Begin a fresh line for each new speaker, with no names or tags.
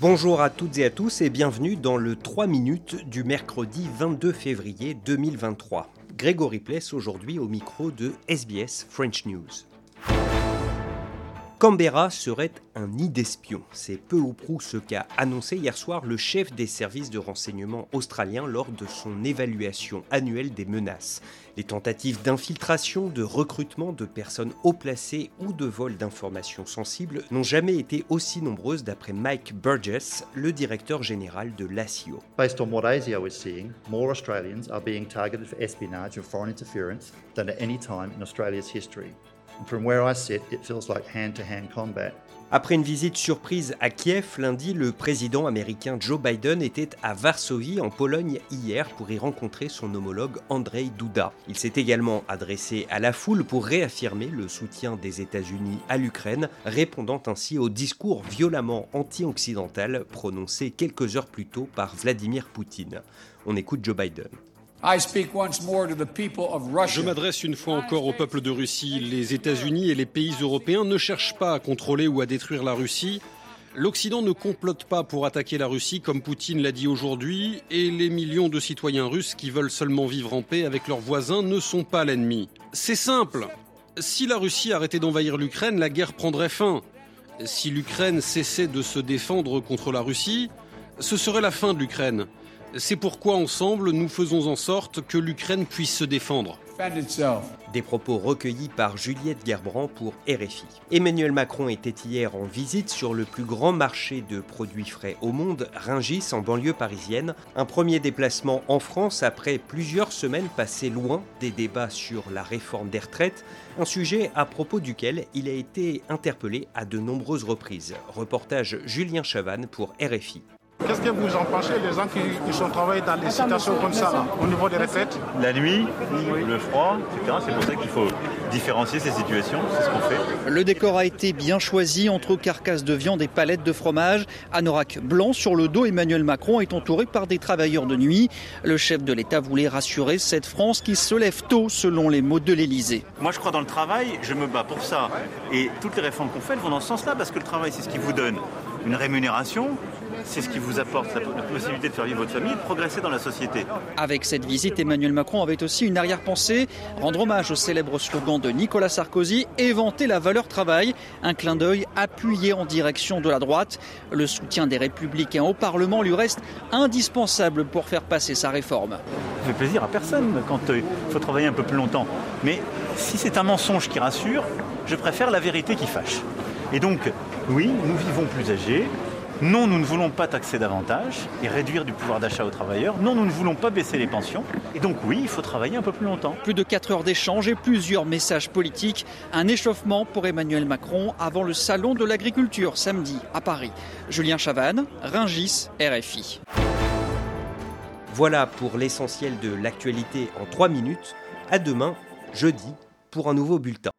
Bonjour à toutes et à tous et bienvenue dans le 3 minutes du mercredi 22 février 2023. Grégory Pless aujourd'hui au micro de SBS French News. Canberra serait un nid d'espions. C'est peu ou prou ce qu'a annoncé hier soir le chef des services de renseignement australien lors de son évaluation annuelle des menaces. Les tentatives d'infiltration, de recrutement de personnes haut placées ou de vol d'informations sensibles n'ont jamais été aussi nombreuses d'après Mike Burgess, le directeur général de l'ASIO.
Based on what ASIO is seeing, more Australians are being targeted for espionage and foreign interference than at any time in Australia's history.
Après une visite surprise à Kiev lundi, le président américain Joe Biden était à Varsovie en Pologne hier pour y rencontrer son homologue Andrei Duda. Il s'est également adressé à la foule pour réaffirmer le soutien des États-Unis à l'Ukraine, répondant ainsi au discours violemment anti-occidental prononcé quelques heures plus tôt par Vladimir Poutine. On écoute Joe Biden.
Je m'adresse une fois encore au peuple de Russie. Les États-Unis et les pays européens ne cherchent pas à contrôler ou à détruire la Russie. L'Occident ne complote pas pour attaquer la Russie comme Poutine l'a dit aujourd'hui, et les millions de citoyens russes qui veulent seulement vivre en paix avec leurs voisins ne sont pas l'ennemi. C'est simple. Si la Russie arrêtait d'envahir l'Ukraine, la guerre prendrait fin. Si l'Ukraine cessait de se défendre contre la Russie, ce serait la fin de l'Ukraine. C'est pourquoi ensemble, nous faisons en sorte que l'Ukraine puisse se défendre.
Des propos recueillis par Juliette Gerbrand pour RFI. Emmanuel Macron était hier en visite sur le plus grand marché de produits frais au monde, Ringis, en banlieue parisienne. Un premier déplacement en France après plusieurs semaines passées loin des débats sur la réforme des retraites, un sujet à propos duquel il a été interpellé à de nombreuses reprises. Reportage Julien Chavannes pour RFI.
Qu'est-ce que vous en pensez, les gens qui, sont travaillés dans des situations comme ça, au niveau des retraites
La nuit, le froid, etc. C'est pour ça qu'il faut différencier ces situations, c'est ce qu'on fait.
Le décor a été bien choisi entre carcasses de viande et palettes de fromage. Anorak blanc sur le dos, Emmanuel Macron est entouré par des travailleurs de nuit. Le chef de l'État voulait rassurer cette France qui se lève tôt, selon les mots de l'Élysée.
Moi, je crois dans le travail, je me bats pour ça. Et toutes les réformes qu'on fait vont dans ce sens-là, parce que le travail, c'est ce qui vous donne une rémunération, c'est ce qui vous apporte la, possibilité de faire vivre votre famille et de progresser dans la société.
Avec cette visite, Emmanuel Macron avait aussi une arrière-pensée, rendre hommage au célèbre slogan de Nicolas Sarkozy et vanter la valeur travail, un clin d'œil appuyé en direction de la droite. Le soutien des républicains au Parlement lui reste indispensable pour faire passer sa réforme.
Ça fait plaisir à personne quand euh, il faut travailler un peu plus longtemps. Mais si c'est un mensonge qui rassure, je préfère la vérité qui fâche. Et donc, oui, nous vivons plus âgés, non, nous ne voulons pas taxer davantage et réduire du pouvoir d'achat aux travailleurs. Non, nous ne voulons pas baisser les pensions. Et donc oui, il faut travailler un peu plus longtemps.
Plus de 4 heures d'échange et plusieurs messages politiques. Un échauffement pour Emmanuel Macron avant le salon de l'agriculture samedi à Paris. Julien Chavannes, Ringis, RFI.
Voilà pour l'essentiel de l'actualité en 3 minutes. À demain, jeudi, pour un nouveau bulletin.